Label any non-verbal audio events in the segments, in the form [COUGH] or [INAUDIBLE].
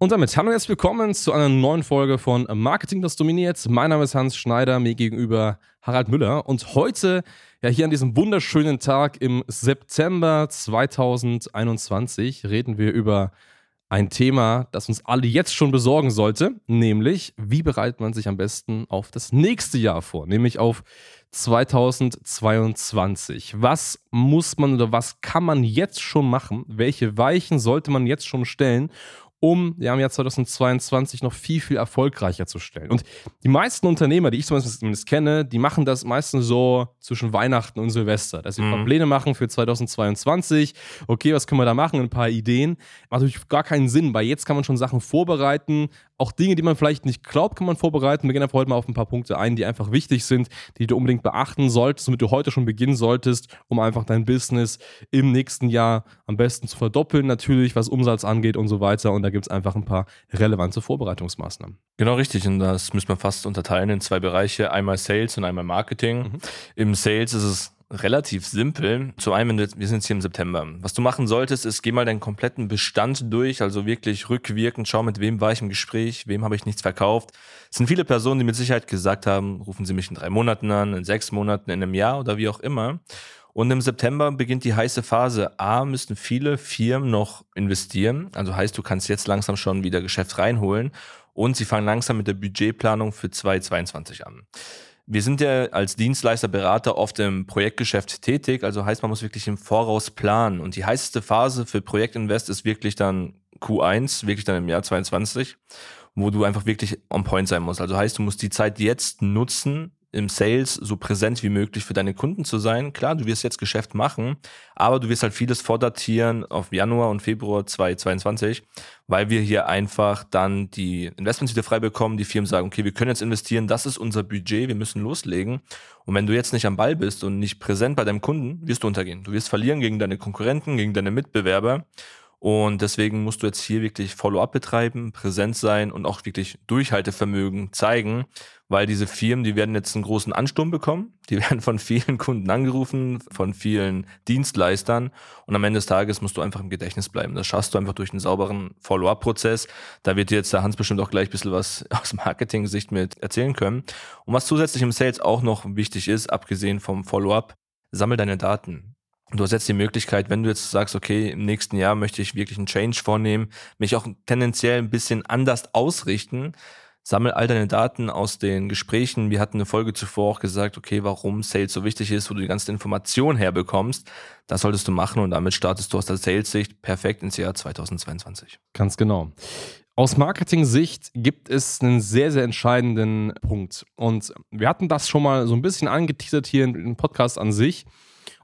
Und damit hallo und herzlich willkommen zu einer neuen Folge von Marketing, das dominiert. Mein Name ist Hans Schneider, mir gegenüber Harald Müller. Und heute, ja, hier an diesem wunderschönen Tag im September 2021, reden wir über ein Thema, das uns alle jetzt schon besorgen sollte, nämlich wie bereitet man sich am besten auf das nächste Jahr vor, nämlich auf 2022. Was muss man oder was kann man jetzt schon machen? Welche Weichen sollte man jetzt schon stellen, um ja, im Jahr 2022 noch viel, viel erfolgreicher zu stellen. Und die meisten Unternehmer, die ich zumindest kenne, die machen das meistens so zwischen Weihnachten und Silvester, dass sie mhm. Pläne machen für 2022. Okay, was können wir da machen? Ein paar Ideen. Macht natürlich gar keinen Sinn, weil jetzt kann man schon Sachen vorbereiten. Auch Dinge, die man vielleicht nicht glaubt, kann man vorbereiten. Wir gehen einfach heute mal auf ein paar Punkte ein, die einfach wichtig sind, die du unbedingt beachten solltest, damit du heute schon beginnen solltest, um einfach dein Business im nächsten Jahr am besten zu verdoppeln, natürlich, was Umsatz angeht und so weiter. Und da gibt es einfach ein paar relevante Vorbereitungsmaßnahmen. Genau richtig. Und das müssen wir fast unterteilen in zwei Bereiche. Einmal Sales und einmal Marketing. Mhm. Im Sales ist es relativ simpel. Zu einem, wir sind jetzt hier im September. Was du machen solltest, ist, geh mal deinen kompletten Bestand durch, also wirklich rückwirkend, schau, mit wem war ich im Gespräch, wem habe ich nichts verkauft. Es sind viele Personen, die mit Sicherheit gesagt haben, rufen Sie mich in drei Monaten an, in sechs Monaten, in einem Jahr oder wie auch immer. Und im September beginnt die heiße Phase. A, müssen viele Firmen noch investieren. Also heißt, du kannst jetzt langsam schon wieder Geschäft reinholen. Und sie fangen langsam mit der Budgetplanung für 2022 an. Wir sind ja als Dienstleister, Berater oft im Projektgeschäft tätig, also heißt, man muss wirklich im Voraus planen. Und die heißeste Phase für Projektinvest ist wirklich dann Q1, wirklich dann im Jahr 22, wo du einfach wirklich on point sein musst. Also heißt, du musst die Zeit jetzt nutzen, im Sales so präsent wie möglich für deine Kunden zu sein. Klar, du wirst jetzt Geschäft machen, aber du wirst halt vieles vordatieren auf Januar und Februar 2022, weil wir hier einfach dann die Investments wieder frei bekommen. Die Firmen sagen, okay, wir können jetzt investieren, das ist unser Budget, wir müssen loslegen. Und wenn du jetzt nicht am Ball bist und nicht präsent bei deinem Kunden, wirst du untergehen. Du wirst verlieren gegen deine Konkurrenten, gegen deine Mitbewerber. Und deswegen musst du jetzt hier wirklich Follow-up betreiben, präsent sein und auch wirklich Durchhaltevermögen zeigen, weil diese Firmen, die werden jetzt einen großen Ansturm bekommen. Die [LAUGHS] werden von vielen Kunden angerufen, von vielen Dienstleistern. Und am Ende des Tages musst du einfach im Gedächtnis bleiben. Das schaffst du einfach durch einen sauberen Follow-up-Prozess. Da wird dir jetzt der Hans bestimmt auch gleich ein bisschen was [LAUGHS] aus Marketing-Sicht mit erzählen können. Und was zusätzlich im Sales auch noch wichtig ist, abgesehen vom Follow-up, sammel deine Daten. Du hast jetzt die Möglichkeit, wenn du jetzt sagst, okay, im nächsten Jahr möchte ich wirklich einen Change vornehmen, mich auch tendenziell ein bisschen anders ausrichten, sammel all deine Daten aus den Gesprächen. Wir hatten eine Folge zuvor auch gesagt, okay, warum Sales so wichtig ist, wo du die ganze Information herbekommst. Das solltest du machen und damit startest du aus der Sales-Sicht perfekt ins Jahr 2022. Ganz genau. Aus Marketing-Sicht gibt es einen sehr, sehr entscheidenden Punkt. Und wir hatten das schon mal so ein bisschen angeteasert hier im Podcast an sich.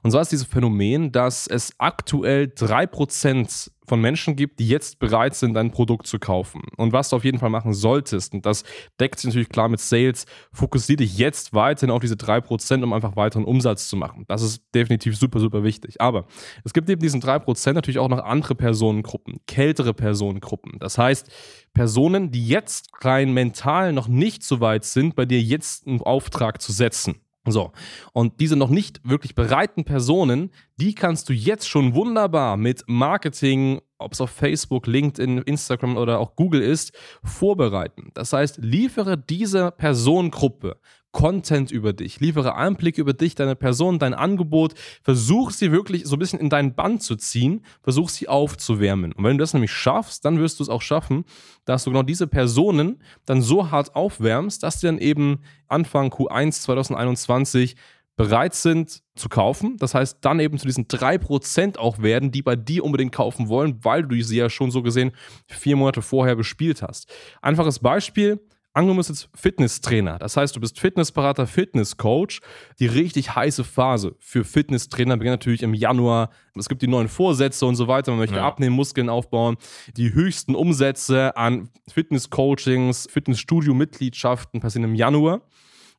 Und zwar ist dieses Phänomen, dass es aktuell 3% von Menschen gibt, die jetzt bereit sind, ein Produkt zu kaufen. Und was du auf jeden Fall machen solltest, und das deckt sich natürlich klar mit Sales, fokussiere dich jetzt weiterhin auf diese 3%, um einfach weiteren Umsatz zu machen. Das ist definitiv super, super wichtig. Aber es gibt eben diesen 3% natürlich auch noch andere Personengruppen, kältere Personengruppen. Das heißt, Personen, die jetzt rein mental noch nicht so weit sind, bei dir jetzt einen Auftrag zu setzen. So, und diese noch nicht wirklich bereiten Personen, die kannst du jetzt schon wunderbar mit Marketing, ob es auf Facebook, LinkedIn, Instagram oder auch Google ist, vorbereiten. Das heißt, liefere dieser Personengruppe Content über dich, liefere Einblick über dich, deine Person, dein Angebot, versuch sie wirklich so ein bisschen in deinen Band zu ziehen, versuch sie aufzuwärmen. Und wenn du das nämlich schaffst, dann wirst du es auch schaffen, dass du genau diese Personen dann so hart aufwärmst, dass die dann eben Anfang Q1 2021 bereit sind zu kaufen. Das heißt, dann eben zu diesen 3% auch werden, die bei dir unbedingt kaufen wollen, weil du sie ja schon so gesehen vier Monate vorher bespielt hast. Einfaches Beispiel, Angenommen, du bist jetzt Fitnesstrainer. Das heißt, du bist Fitnessberater, Fitnesscoach. Die richtig heiße Phase für Fitnesstrainer beginnt natürlich im Januar. Es gibt die neuen Vorsätze und so weiter. Man möchte ja. abnehmen, Muskeln aufbauen. Die höchsten Umsätze an Fitnesscoachings, Fitnessstudio-Mitgliedschaften passieren im Januar.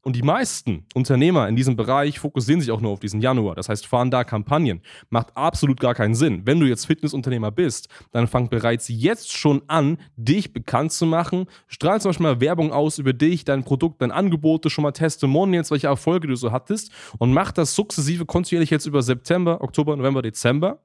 Und die meisten Unternehmer in diesem Bereich fokussieren sich auch nur auf diesen Januar. Das heißt, fahren da Kampagnen. Macht absolut gar keinen Sinn. Wenn du jetzt Fitnessunternehmer bist, dann fang bereits jetzt schon an, dich bekannt zu machen. Strahl zum Beispiel mal Werbung aus über dich, dein Produkt, dein Angebot, schon mal Testimonials, welche Erfolge du so hattest und mach das sukzessive kontinuierlich jetzt über September, Oktober, November, Dezember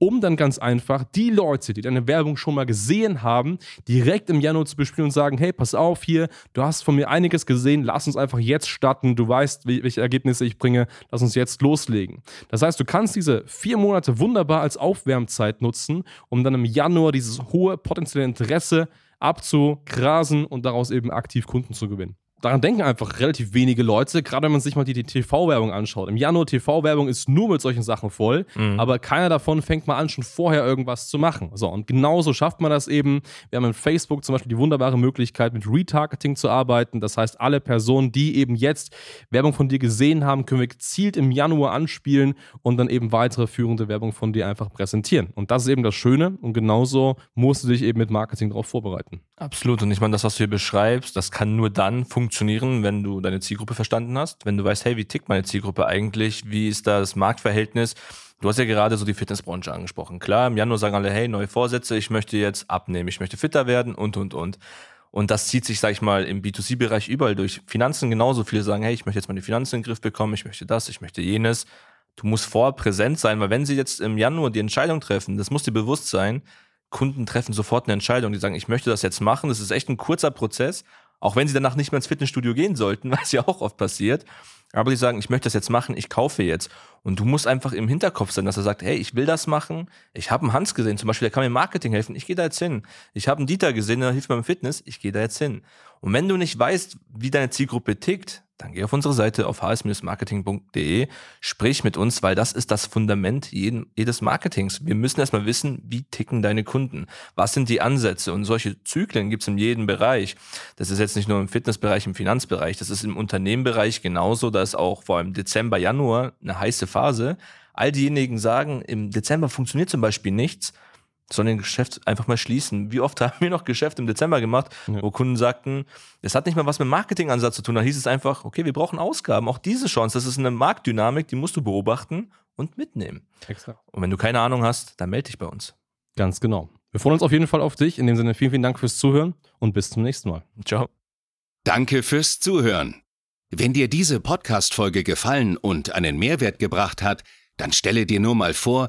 um dann ganz einfach die Leute, die deine Werbung schon mal gesehen haben, direkt im Januar zu bespielen und sagen, hey, pass auf hier, du hast von mir einiges gesehen, lass uns einfach jetzt starten, du weißt, welche Ergebnisse ich bringe, lass uns jetzt loslegen. Das heißt, du kannst diese vier Monate wunderbar als Aufwärmzeit nutzen, um dann im Januar dieses hohe potenzielle Interesse abzugrasen und daraus eben aktiv Kunden zu gewinnen daran denken einfach relativ wenige Leute, gerade wenn man sich mal die, die TV-Werbung anschaut. Im Januar TV-Werbung ist nur mit solchen Sachen voll, mhm. aber keiner davon fängt mal an, schon vorher irgendwas zu machen. So, und genauso schafft man das eben. Wir haben in Facebook zum Beispiel die wunderbare Möglichkeit, mit Retargeting zu arbeiten. Das heißt, alle Personen, die eben jetzt Werbung von dir gesehen haben, können wir gezielt im Januar anspielen und dann eben weitere führende Werbung von dir einfach präsentieren. Und das ist eben das Schöne und genauso musst du dich eben mit Marketing darauf vorbereiten. Absolut. Und ich meine, das, was du hier beschreibst, das kann nur dann funktionieren wenn du deine Zielgruppe verstanden hast, wenn du weißt, hey, wie tickt meine Zielgruppe eigentlich, wie ist da das Marktverhältnis. Du hast ja gerade so die Fitnessbranche angesprochen. Klar, im Januar sagen alle, hey, neue Vorsätze, ich möchte jetzt abnehmen, ich möchte fitter werden und, und, und. Und das zieht sich, sag ich mal, im B2C-Bereich überall durch. Finanzen genauso. Viele sagen, hey, ich möchte jetzt meine Finanzen in den Griff bekommen, ich möchte das, ich möchte jenes. Du musst vorher präsent sein, weil wenn sie jetzt im Januar die Entscheidung treffen, das muss dir bewusst sein, Kunden treffen sofort eine Entscheidung, die sagen, ich möchte das jetzt machen. Das ist echt ein kurzer Prozess auch wenn sie danach nicht mehr ins Fitnessstudio gehen sollten, [LAUGHS] was ja auch oft passiert. Aber die sagen, ich möchte das jetzt machen, ich kaufe jetzt. Und du musst einfach im Hinterkopf sein, dass er sagt, hey, ich will das machen. Ich habe einen Hans gesehen, zum Beispiel, der kann mir im Marketing helfen. Ich gehe da jetzt hin. Ich habe einen Dieter gesehen, der hilft mir beim Fitness. Ich gehe da jetzt hin. Und wenn du nicht weißt, wie deine Zielgruppe tickt, dann geh auf unsere Seite auf hs-marketing.de, sprich mit uns, weil das ist das Fundament jeden, jedes Marketings. Wir müssen erstmal wissen, wie ticken deine Kunden? Was sind die Ansätze? Und solche Zyklen gibt es in jedem Bereich. Das ist jetzt nicht nur im Fitnessbereich, im Finanzbereich, das ist im Unternehmenbereich genauso. Da ist auch vor allem Dezember, Januar eine heiße Phase. All diejenigen sagen, im Dezember funktioniert zum Beispiel nichts sondern Geschäft einfach mal schließen. Wie oft [LAUGHS] haben wir noch Geschäft im Dezember gemacht, ja. wo Kunden sagten, es hat nicht mal was mit Marketingansatz zu tun. Da hieß es einfach, okay, wir brauchen Ausgaben. Auch diese Chance, das ist eine Marktdynamik, die musst du beobachten und mitnehmen. Extra. Und wenn du keine Ahnung hast, dann melde dich bei uns. Ganz genau. Wir freuen uns auf jeden Fall auf dich. In dem Sinne, vielen, vielen Dank fürs Zuhören und bis zum nächsten Mal. Ciao. Danke fürs Zuhören. Wenn dir diese Podcast-Folge gefallen und einen Mehrwert gebracht hat, dann stelle dir nur mal vor,